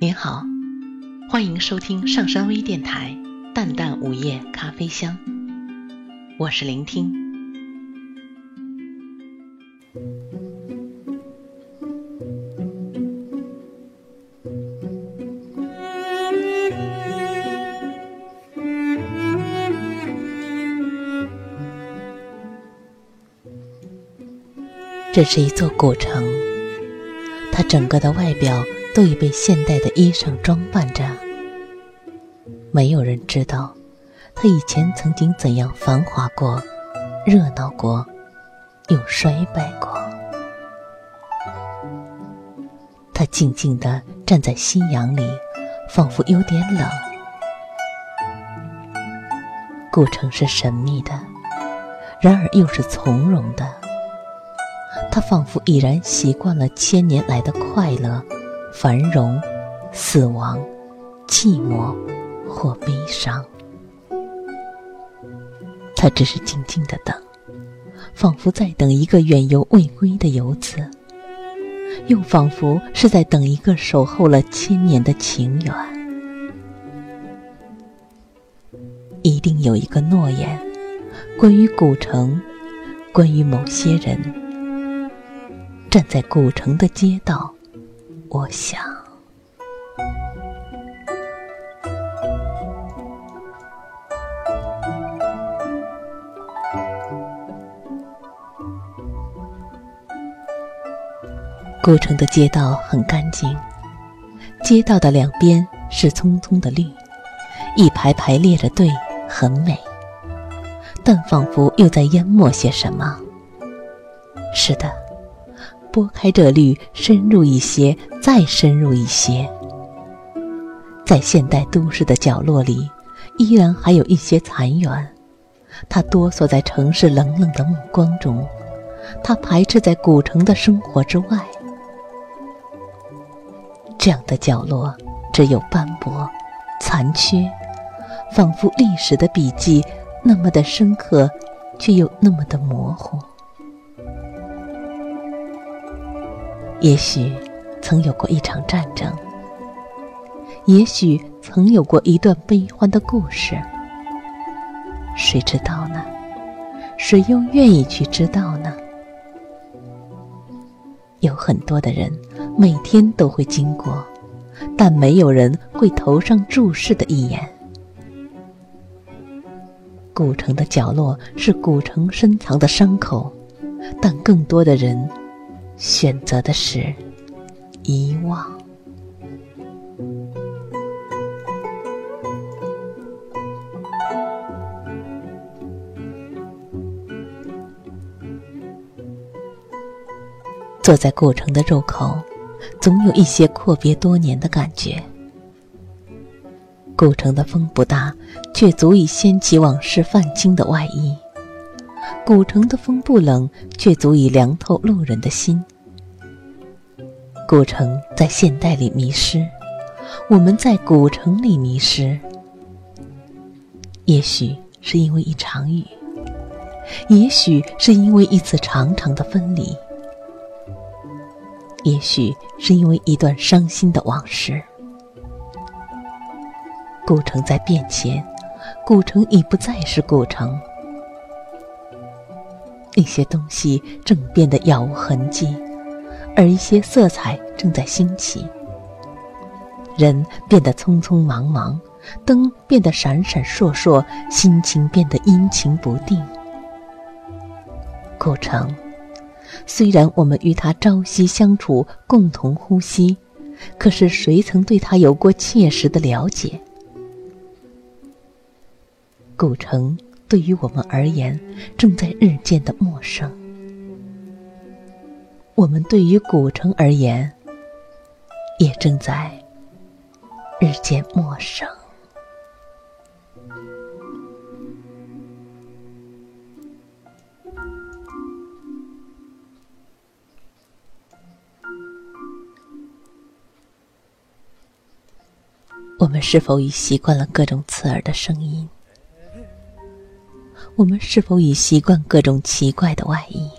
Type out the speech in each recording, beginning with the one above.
您好，欢迎收听上山微电台《淡淡午夜咖啡香》，我是聆听。这是一座古城，它整个的外表。都已被现代的衣裳装扮着，没有人知道，他以前曾经怎样繁华过、热闹过，又衰败过。他静静地站在夕阳里，仿佛有点冷。古城是神秘的，然而又是从容的。他仿佛已然习惯了千年来的快乐。繁荣、死亡、寂寞或悲伤，他只是静静的等，仿佛在等一个远游未归的游子，又仿佛是在等一个守候了千年的情缘。一定有一个诺言，关于古城，关于某些人，站在古城的街道。我想，古城的街道很干净，街道的两边是葱葱的绿，一排排列着队，很美，但仿佛又在淹没些什么。是的。拨开这绿，深入一些，再深入一些，在现代都市的角落里，依然还有一些残垣。它哆嗦在城市冷冷的目光中，它排斥在古城的生活之外。这样的角落只有斑驳、残缺，仿佛历史的笔记那么的深刻，却又那么的模糊。也许曾有过一场战争，也许曾有过一段悲欢的故事，谁知道呢？谁又愿意去知道呢？有很多的人每天都会经过，但没有人会投上注视的一眼。古城的角落是古城深藏的伤口，但更多的人。选择的是遗忘。坐在古城的入口，总有一些阔别多年的感觉。古城的风不大，却足以掀起往事泛青的外衣。古城的风不冷，却足以凉透路人的心。古城在现代里迷失，我们在古城里迷失。也许是因为一场雨，也许是因为一次长长的分离，也许是因为一段伤心的往事。古城在变迁，古城已不再是古城。一些东西正变得杳无痕迹，而一些色彩正在兴起。人变得匆匆忙忙，灯变得闪闪烁烁，心情变得阴晴不定。古城，虽然我们与它朝夕相处，共同呼吸，可是谁曾对它有过切实的了解？古城。对于我们而言，正在日渐的陌生。我们对于古城而言，也正在日渐陌生。我们是否已习惯了各种刺耳的声音？我们是否已习惯各种奇怪的外衣？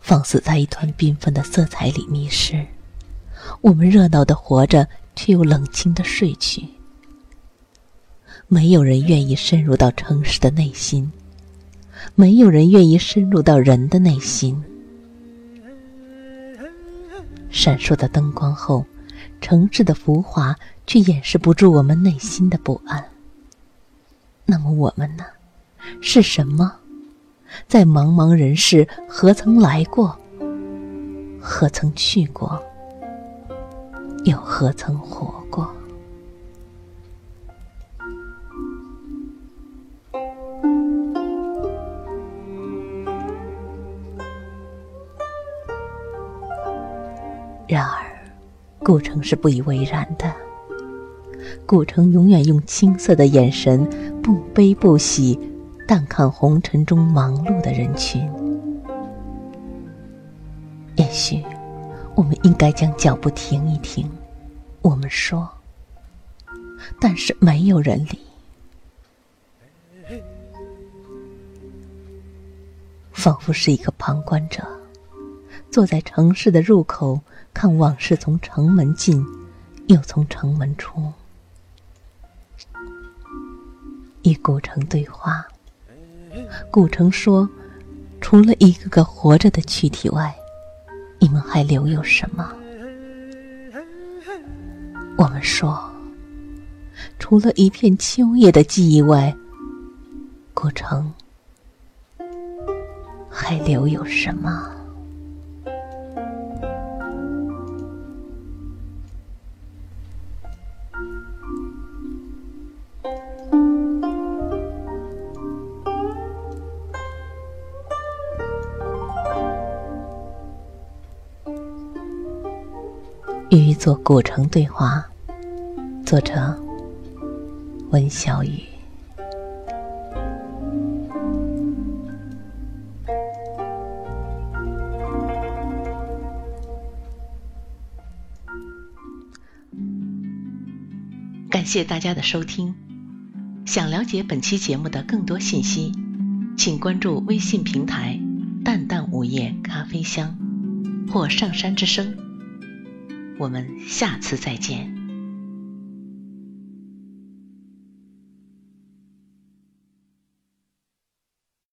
放肆在一团缤纷的色彩里迷失，我们热闹的活着，却又冷清的睡去。没有人愿意深入到城市的内心，没有人愿意深入到人的内心。闪烁的灯光后，城市的浮华却掩饰不住我们内心的不安。那么我们呢？是什么？在茫茫人世，何曾来过？何曾去过？又何曾活过？然而，顾城是不以为然的。顾城永远用青涩的眼神，不悲不喜，淡看红尘中忙碌的人群。也许，我们应该将脚步停一停。我们说，但是没有人理。仿佛是一个旁观者，坐在城市的入口。看往事从城门进，又从城门出。与古城对话，古城说：“除了一个个活着的躯体外，你们还留有什么？”我们说：“除了一片秋叶的记忆外，古城还留有什么？”与一座古城对话，作者温小雨。感谢大家的收听。想了解本期节目的更多信息，请关注微信平台“淡淡午夜咖啡香”或“上山之声”。我们下次再见。